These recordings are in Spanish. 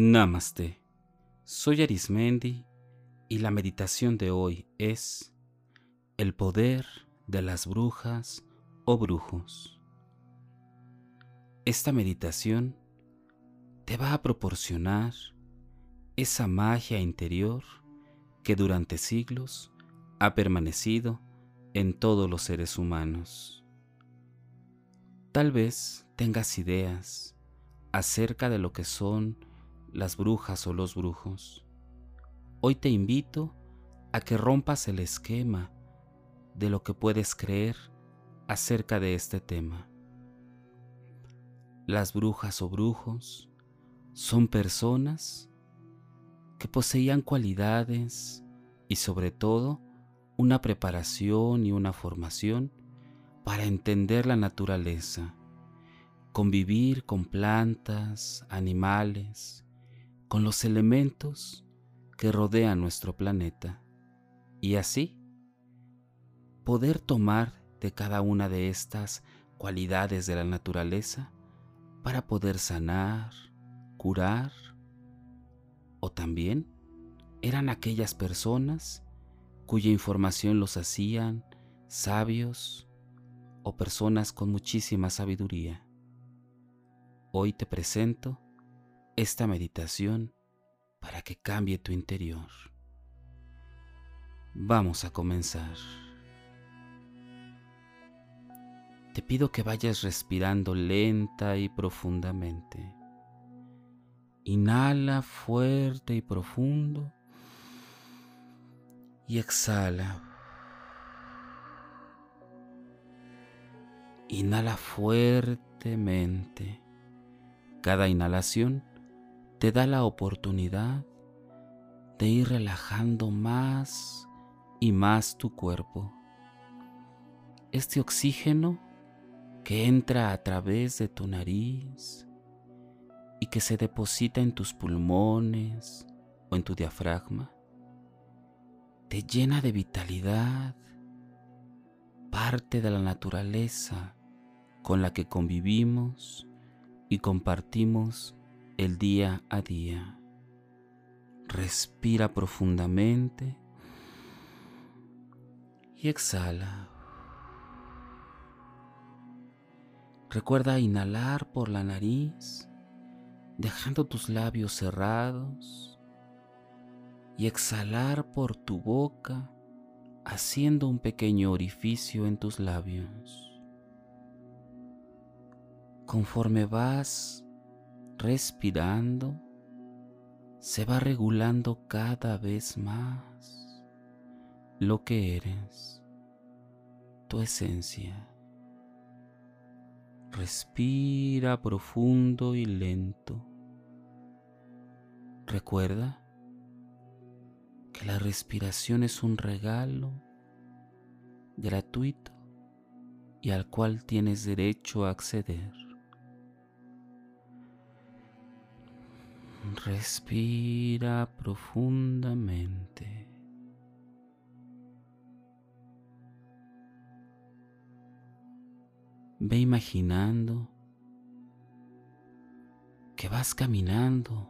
Namaste. Soy Arismendi y la meditación de hoy es el poder de las brujas o brujos. Esta meditación te va a proporcionar esa magia interior que durante siglos ha permanecido en todos los seres humanos. Tal vez tengas ideas acerca de lo que son las brujas o los brujos. Hoy te invito a que rompas el esquema de lo que puedes creer acerca de este tema. Las brujas o brujos son personas que poseían cualidades y sobre todo una preparación y una formación para entender la naturaleza, convivir con plantas, animales, con los elementos que rodean nuestro planeta y así poder tomar de cada una de estas cualidades de la naturaleza para poder sanar, curar o también eran aquellas personas cuya información los hacían sabios o personas con muchísima sabiduría. Hoy te presento esta meditación para que cambie tu interior. Vamos a comenzar. Te pido que vayas respirando lenta y profundamente. Inhala fuerte y profundo y exhala. Inhala fuertemente. Cada inhalación te da la oportunidad de ir relajando más y más tu cuerpo. Este oxígeno que entra a través de tu nariz y que se deposita en tus pulmones o en tu diafragma, te llena de vitalidad, parte de la naturaleza con la que convivimos y compartimos el día a día. Respira profundamente y exhala. Recuerda inhalar por la nariz, dejando tus labios cerrados, y exhalar por tu boca, haciendo un pequeño orificio en tus labios. Conforme vas respirando, se va regulando cada vez más lo que eres, tu esencia. Respira profundo y lento. Recuerda que la respiración es un regalo gratuito y al cual tienes derecho a acceder. Respira profundamente. Ve imaginando que vas caminando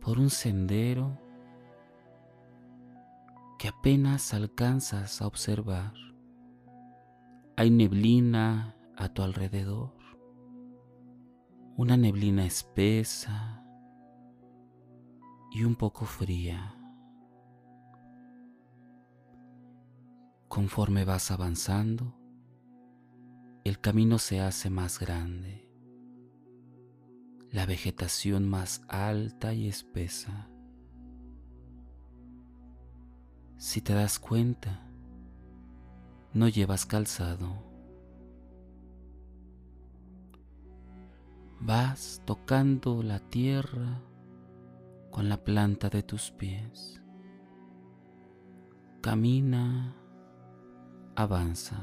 por un sendero que apenas alcanzas a observar. Hay neblina a tu alrededor una neblina espesa y un poco fría. Conforme vas avanzando, el camino se hace más grande, la vegetación más alta y espesa. Si te das cuenta, no llevas calzado. Vas tocando la tierra con la planta de tus pies. Camina, avanza.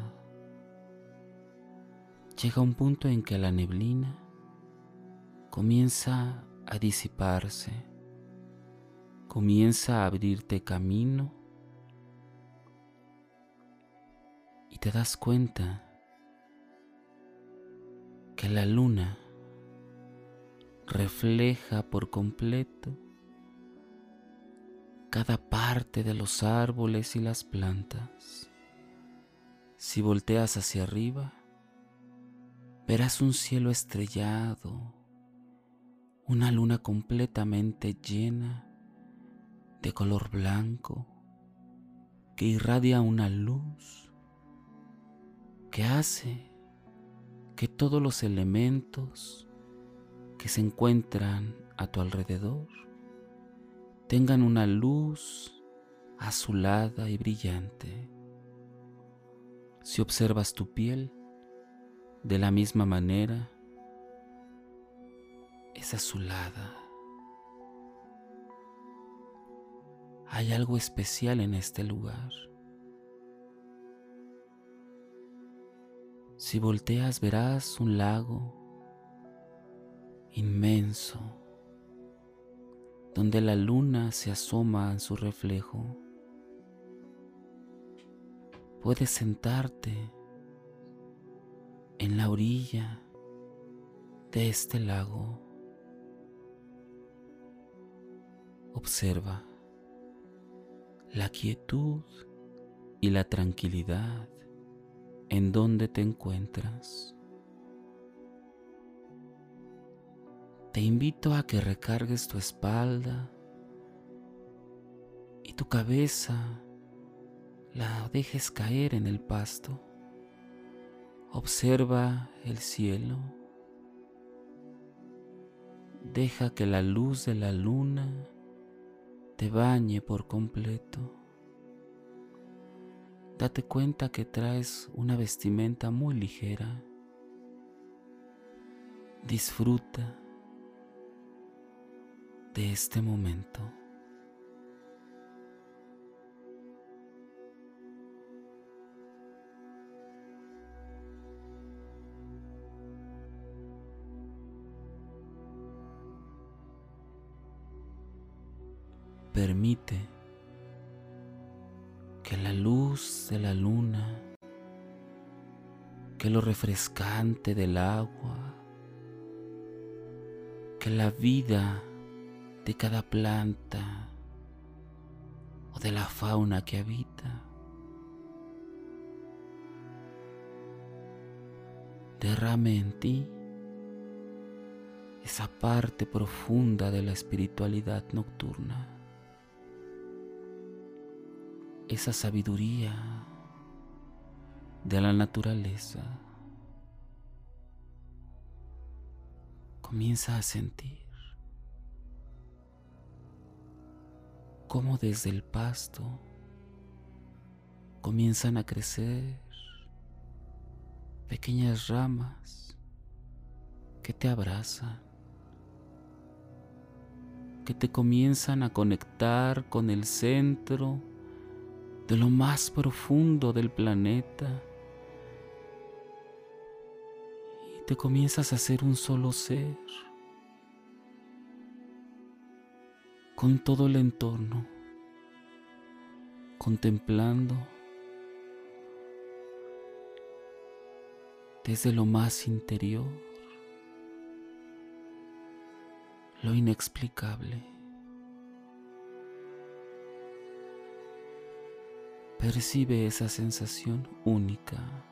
Llega un punto en que la neblina comienza a disiparse, comienza a abrirte camino y te das cuenta que la luna refleja por completo cada parte de los árboles y las plantas. Si volteas hacia arriba, verás un cielo estrellado, una luna completamente llena de color blanco que irradia una luz que hace que todos los elementos que se encuentran a tu alrededor tengan una luz azulada y brillante. Si observas tu piel de la misma manera, es azulada. Hay algo especial en este lugar. Si volteas verás un lago inmenso donde la luna se asoma en su reflejo. Puedes sentarte en la orilla de este lago. Observa la quietud y la tranquilidad en donde te encuentras. Invito a que recargues tu espalda y tu cabeza la dejes caer en el pasto. Observa el cielo. Deja que la luz de la luna te bañe por completo. Date cuenta que traes una vestimenta muy ligera. Disfruta de este momento. Permite que la luz de la luna, que lo refrescante del agua, que la vida de cada planta o de la fauna que habita. Derrame en ti esa parte profunda de la espiritualidad nocturna, esa sabiduría de la naturaleza. Comienza a sentir cómo desde el pasto comienzan a crecer pequeñas ramas que te abrazan, que te comienzan a conectar con el centro de lo más profundo del planeta y te comienzas a ser un solo ser. Con todo el entorno, contemplando desde lo más interior lo inexplicable. Percibe esa sensación única.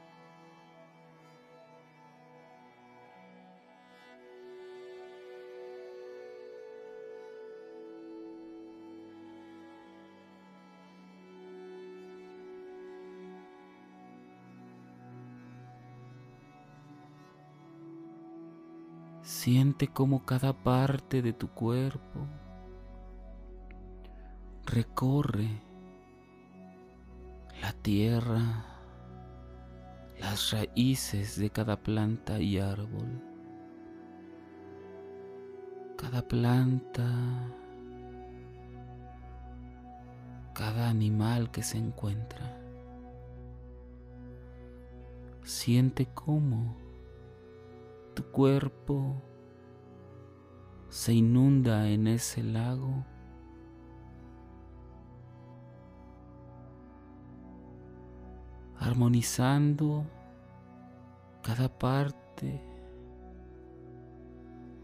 Siente como cada parte de tu cuerpo recorre la tierra, las raíces de cada planta y árbol. Cada planta, cada animal que se encuentra. Siente cómo tu cuerpo se inunda en ese lago. armonizando cada parte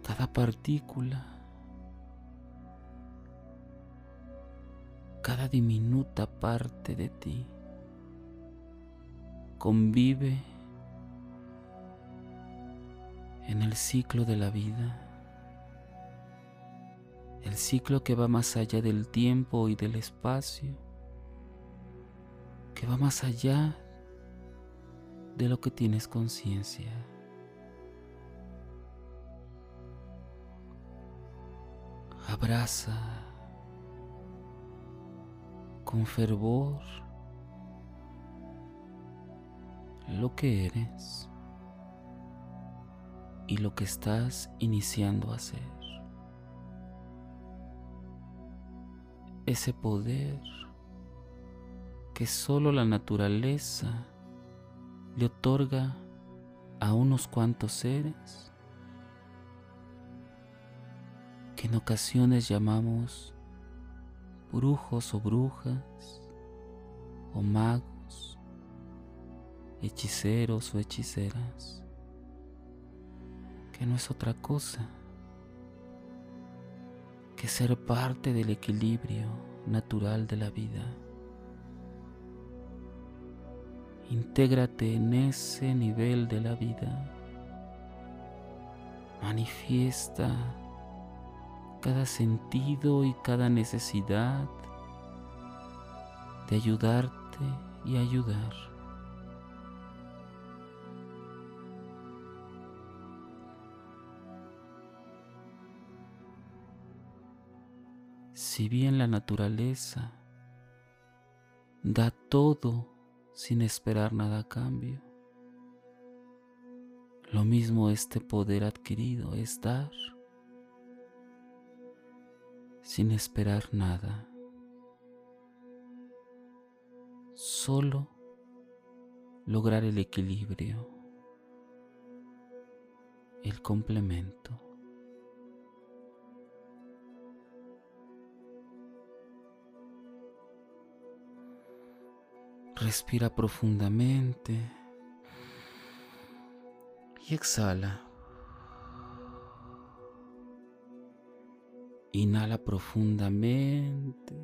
cada partícula, cada diminuta parte de ti convive en el ciclo de la vida, el ciclo que va más allá del tiempo y del espacio, que va más allá de lo que tienes conciencia. Abraza con fervor lo que eres y lo que estás iniciando a hacer. Ese poder que solo la naturaleza le otorga a unos cuantos seres que en ocasiones llamamos brujos o brujas o magos, hechiceros o hechiceras, que no es otra cosa que ser parte del equilibrio natural de la vida. Intégrate en ese nivel de la vida. Manifiesta cada sentido y cada necesidad de ayudarte y ayudar. Si bien la naturaleza da todo sin esperar nada a cambio. Lo mismo este poder adquirido es dar sin esperar nada. Solo lograr el equilibrio, el complemento. Respira profundamente y exhala. Inhala profundamente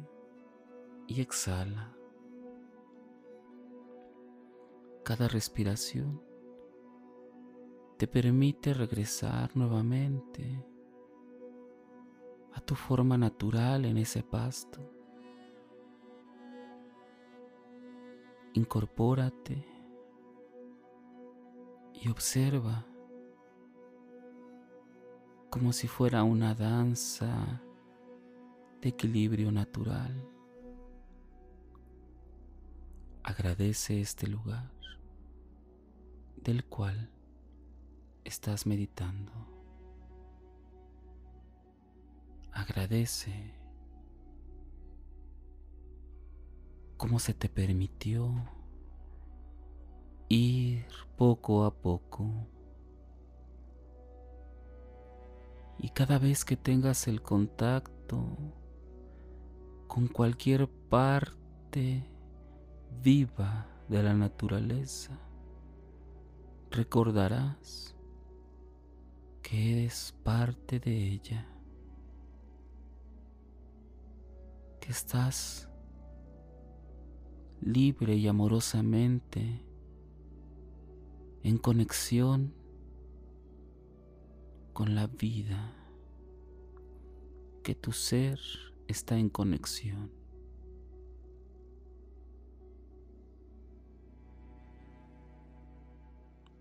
y exhala. Cada respiración te permite regresar nuevamente a tu forma natural en ese pasto. Incorpórate y observa como si fuera una danza de equilibrio natural. Agradece este lugar del cual estás meditando. Agradece cómo se te permitió ir poco a poco. Y cada vez que tengas el contacto con cualquier parte viva de la naturaleza, recordarás que eres parte de ella, que estás libre y amorosamente en conexión con la vida, que tu ser está en conexión.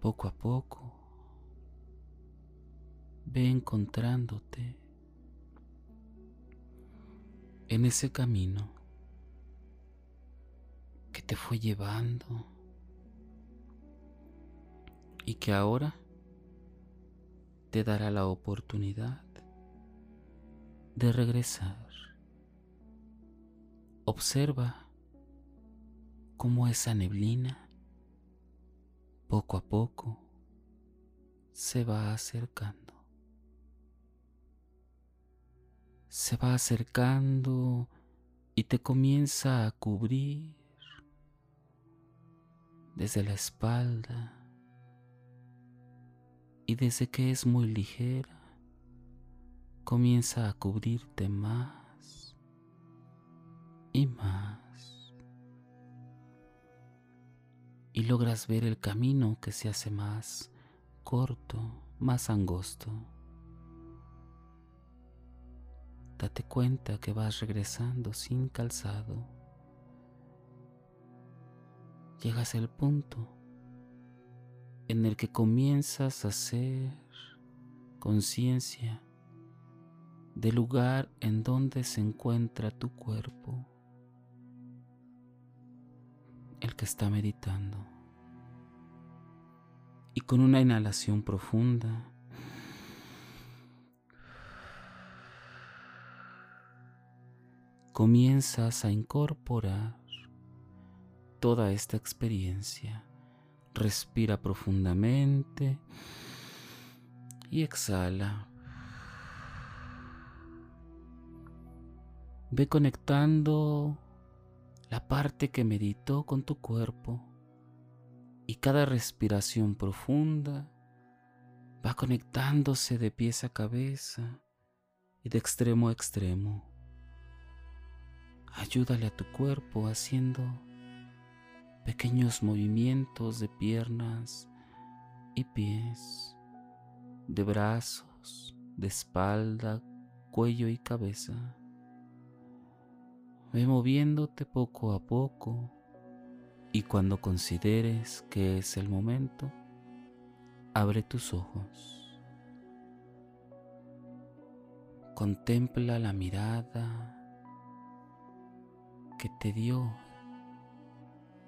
Poco a poco, ve encontrándote en ese camino que te fue llevando y que ahora te dará la oportunidad de regresar. Observa cómo esa neblina poco a poco se va acercando. Se va acercando y te comienza a cubrir desde la espalda y desde que es muy ligera, comienza a cubrirte más y más. Y logras ver el camino que se hace más corto, más angosto. Date cuenta que vas regresando sin calzado. Llegas al punto en el que comienzas a hacer conciencia del lugar en donde se encuentra tu cuerpo, el que está meditando. Y con una inhalación profunda, comienzas a incorporar toda esta experiencia. Respira profundamente y exhala. Ve conectando la parte que meditó con tu cuerpo y cada respiración profunda va conectándose de pies a cabeza y de extremo a extremo. Ayúdale a tu cuerpo haciendo pequeños movimientos de piernas y pies, de brazos, de espalda, cuello y cabeza. Ve moviéndote poco a poco y cuando consideres que es el momento, abre tus ojos. Contempla la mirada que te dio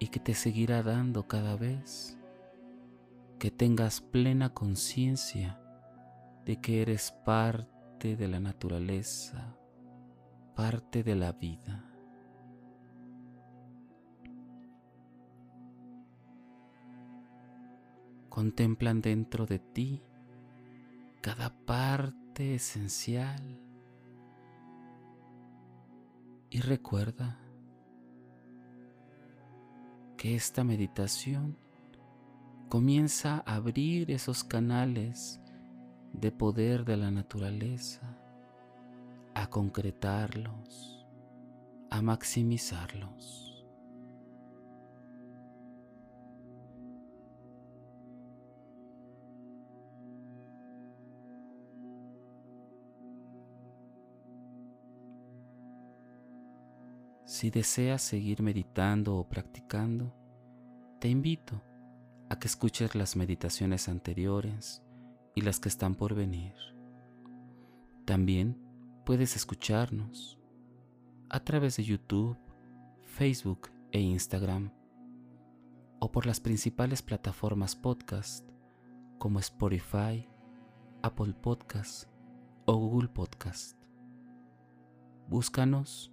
y que te seguirá dando cada vez que tengas plena conciencia de que eres parte de la naturaleza, parte de la vida. Contemplan dentro de ti cada parte esencial y recuerda que esta meditación comienza a abrir esos canales de poder de la naturaleza, a concretarlos, a maximizarlos. Si deseas seguir meditando o practicando, te invito a que escuches las meditaciones anteriores y las que están por venir. También puedes escucharnos a través de YouTube, Facebook e Instagram o por las principales plataformas podcast como Spotify, Apple Podcast o Google Podcast. Búscanos